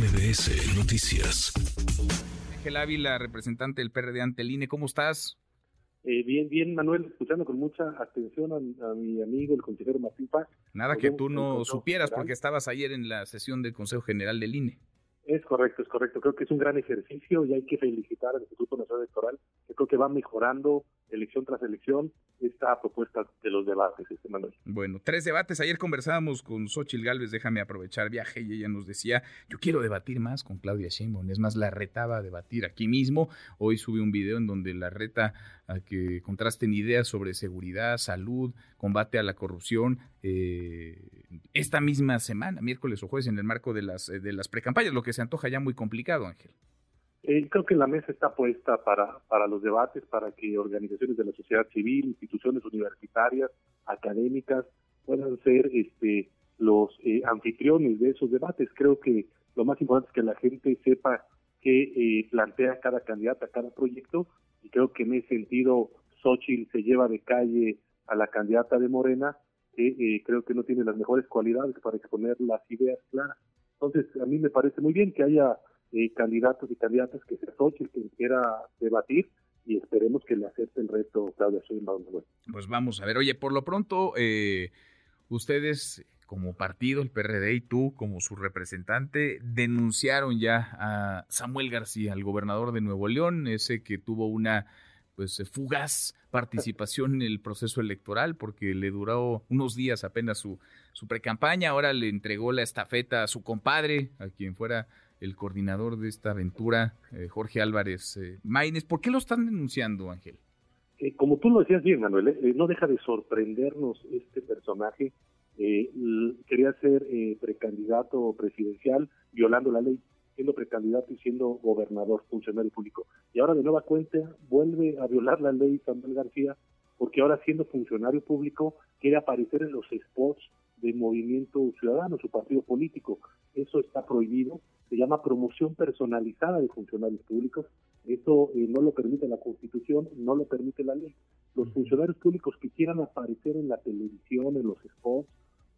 MBS Noticias. Ángel Ávila, representante del PRD ante el INE, ¿cómo estás? Eh, bien, bien, Manuel, escuchando con mucha atención a, mi amigo, el consejero Martín Paz. Nada que tú no supieras porque estabas ayer en la sesión del Consejo General del INE. Es correcto, es correcto. Creo que es un gran ejercicio y hay que felicitar al Instituto Nacional Electoral, que creo que va mejorando elección tras elección esta propuesta de los debates, este Manuel. Bueno, tres debates. Ayer conversábamos con Xochil Gálvez, déjame aprovechar viaje, y ella nos decía, yo quiero debatir más con Claudia Sheinbaum. Es más, la retaba a debatir aquí mismo. Hoy subí un video en donde la reta a que contrasten ideas sobre seguridad, salud, combate a la corrupción. Eh, esta misma semana, miércoles o jueves, en el marco de las, de las precampañas, lo que se antoja ya muy complicado, Ángel. Eh, creo que la mesa está puesta para, para los debates, para que organizaciones de la sociedad civil, instituciones universitarias, académicas, puedan ser este, los eh, anfitriones de esos debates. Creo que lo más importante es que la gente sepa qué eh, plantea cada candidata, cada proyecto, y creo que en ese sentido Xochitl se lleva de calle a la candidata de Morena, que creo que no tiene las mejores cualidades para exponer las ideas claras. Entonces, a mí me parece muy bien que haya eh, candidatos y candidatas que se asocien, que quiera debatir y esperemos que le acepte el reto Claudia Sheinbaum. Pues vamos a ver, oye, por lo pronto, eh, ustedes como partido, el PRD y tú como su representante, denunciaron ya a Samuel García, el gobernador de Nuevo León, ese que tuvo una pues fugaz participación en el proceso electoral porque le duró unos días apenas su, su precampaña, ahora le entregó la estafeta a su compadre, a quien fuera el coordinador de esta aventura, eh, Jorge Álvarez eh, Maínez. ¿Por qué lo están denunciando, Ángel? Eh, como tú lo decías bien, Manuel, no deja de sorprendernos este personaje. quería ser precandidato presidencial violando la ley, siendo precandidato y siendo gobernador, funcionario público. Y ahora de nueva cuenta vuelve a violar la ley Samuel García, porque ahora siendo funcionario público quiere aparecer en los spots de Movimiento Ciudadano, su partido político. Eso está prohibido se llama promoción personalizada de funcionarios públicos. Eso eh, no lo permite la Constitución, no lo permite la ley. Los funcionarios públicos que quieran aparecer en la televisión, en los spots,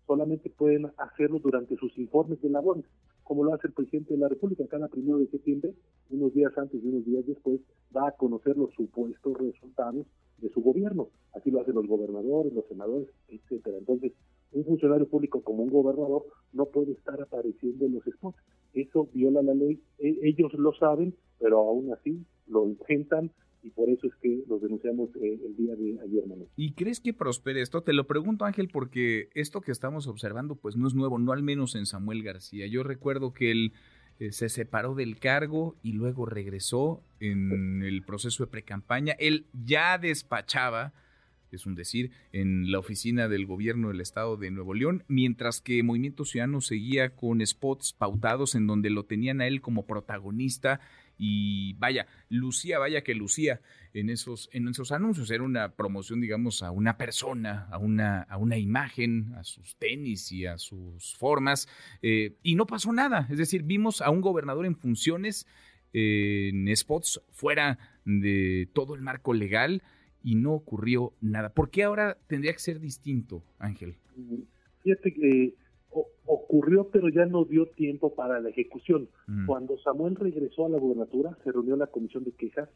solamente pueden hacerlo durante sus informes de labores, como lo hace el presidente de la República cada primero de septiembre, unos días antes y unos días después, va a conocer los supuestos resultados de su gobierno. Así lo hacen los gobernadores, los senadores, etcétera. Entonces, un funcionario público como un gobernador no puede estar apareciendo en los spots. Eso viola la ley, e, ellos lo saben, pero aún así lo intentan y por eso es que los denunciamos eh, el día de ayer, Manuel. ¿Y crees que prospere esto? Te lo pregunto, Ángel, porque esto que estamos observando pues no es nuevo, no al menos en Samuel García. Yo recuerdo que él eh, se separó del cargo y luego regresó en el proceso de precampaña. Él ya despachaba es un decir, en la oficina del gobierno del estado de Nuevo León, mientras que Movimiento Ciudadano seguía con spots pautados en donde lo tenían a él como protagonista y vaya, lucía, vaya que lucía en esos, en esos anuncios. Era una promoción, digamos, a una persona, a una, a una imagen, a sus tenis y a sus formas, eh, y no pasó nada. Es decir, vimos a un gobernador en funciones, eh, en spots fuera de todo el marco legal, y no ocurrió nada. ¿Por qué ahora tendría que ser distinto, Ángel? Fíjate que ocurrió, pero ya no dio tiempo para la ejecución. Mm. Cuando Samuel regresó a la gubernatura, se reunió la comisión de quejas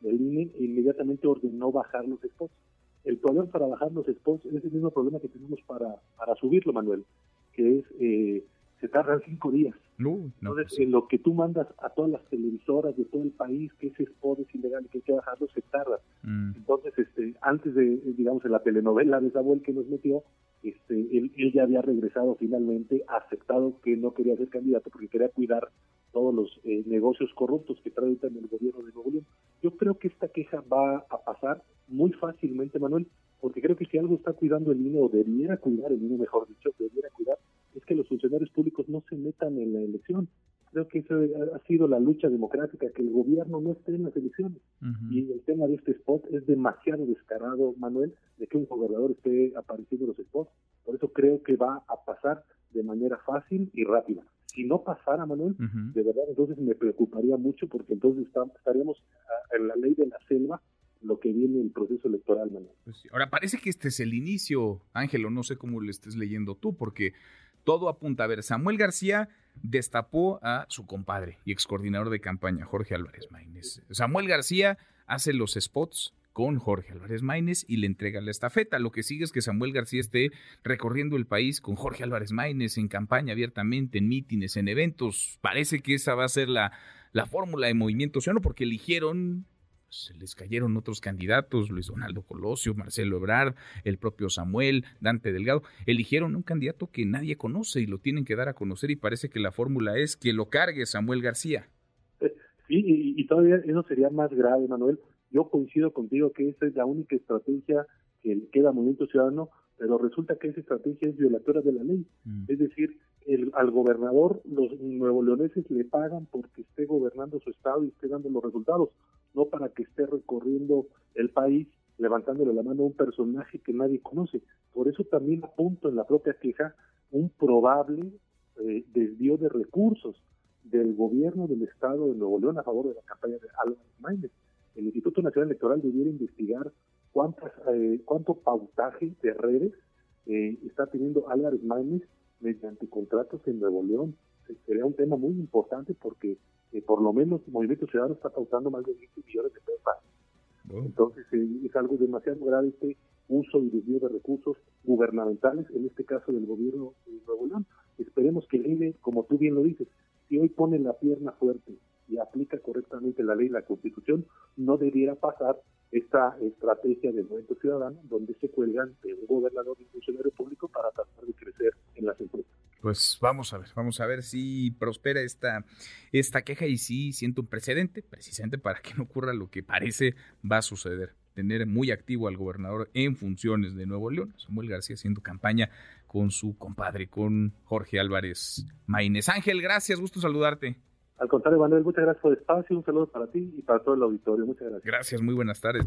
del INE e inmediatamente ordenó bajar los spots. El problema para bajar los spots es el mismo problema que tenemos para, para subirlo, Manuel, que es eh, se tardan cinco días. No, Entonces, pues en lo que tú mandas a todas las televisoras de todo el país que ese spot es ilegal y que hay que bajarlo, se tarda. Mm. Entonces, este, antes de, digamos, en la telenovela de Samuel que nos metió, este, él, ya había regresado finalmente, aceptado que no quería ser candidato porque quería cuidar todos los eh, negocios corruptos que trae en el gobierno de Nuevo León. Yo creo que esta queja va a pasar muy fácilmente, Manuel, porque creo que si algo está cuidando el INE, o debiera cuidar el INE, mejor dicho, debiera es que los funcionarios públicos no se metan en la elección. Creo que eso ha sido la lucha democrática, que el gobierno no esté en las elecciones. Y el tema de este spot es demasiado descarado, Manuel, de que un gobernador esté apareciendo en los spots. Por eso creo que va a pasar de manera fácil y rápida. Si no pasara, Manuel, de verdad, entonces me preocuparía mucho porque entonces estaríamos en la ley de la selva lo que viene el proceso electoral, Manuel. Pues ahora parece que este es el inicio, Ángelo, no sé cómo lo estés leyendo tú, porque todo apunta a ver, Samuel García destapó a su compadre y ex coordinador de campaña, Jorge Álvarez Maínez. Samuel García hace los spots con Jorge Álvarez Maínez y le entrega la estafeta. Lo que sigue es que Samuel García esté recorriendo el país con Jorge Álvarez Maínez en campaña abiertamente, en mítines, en eventos. Parece que esa va a ser la, la fórmula de Movimiento Ciudadano porque eligieron se les cayeron otros candidatos, Luis Donaldo Colosio, Marcelo Ebrard, el propio Samuel, Dante Delgado, eligieron un candidato que nadie conoce y lo tienen que dar a conocer y parece que la fórmula es que lo cargue Samuel García. Sí, y, y todavía eso sería más grave, Manuel, yo coincido contigo que esa es la única estrategia que le queda a Movimiento Ciudadano, pero resulta que esa estrategia es violatoria de la ley. Mm. Es decir, el, al gobernador los nuevo leoneses le pagan porque esté gobernando su estado y esté dando los resultados, no para que esté recorriendo el país levantándole la mano a un personaje que nadie conoce. Por eso también apunto en la propia queja un probable eh, desvío de recursos del gobierno del estado de Nuevo León a favor de la campaña de Álvaro Maínez el Instituto Nacional Electoral debiera investigar cuántas, eh, cuánto pautaje de redes eh, está teniendo Álvarez Maínez mediante contratos en Nuevo León. Sería un tema muy importante porque eh, por lo menos el Movimiento Ciudadano está pautando más de 20 millones de pesos. Entonces es algo demasiado grave este uso y desvío de recursos gubernamentales, en este caso del gobierno de Nuevo León. Esperemos que el INE, como tú bien lo dices, si hoy pone la pierna fuerte y aplica correctamente la ley y la constitución, no debiera pasar esta estrategia del movimiento ciudadano donde se cuelgan de un gobernador y un funcionario público para tratar de crecer en las empresas. Pues vamos a ver, vamos a ver si prospera esta, esta queja y si siento un precedente, precisamente para que no ocurra lo que parece va a suceder. Tener muy activo al gobernador en funciones de Nuevo León, Samuel García haciendo campaña con su compadre, con Jorge Álvarez Maínez. Ángel, gracias, gusto saludarte. Al contrario, Manuel, muchas gracias por el espacio, un saludo para ti y para todo el auditorio. Muchas gracias. Gracias, muy buenas tardes.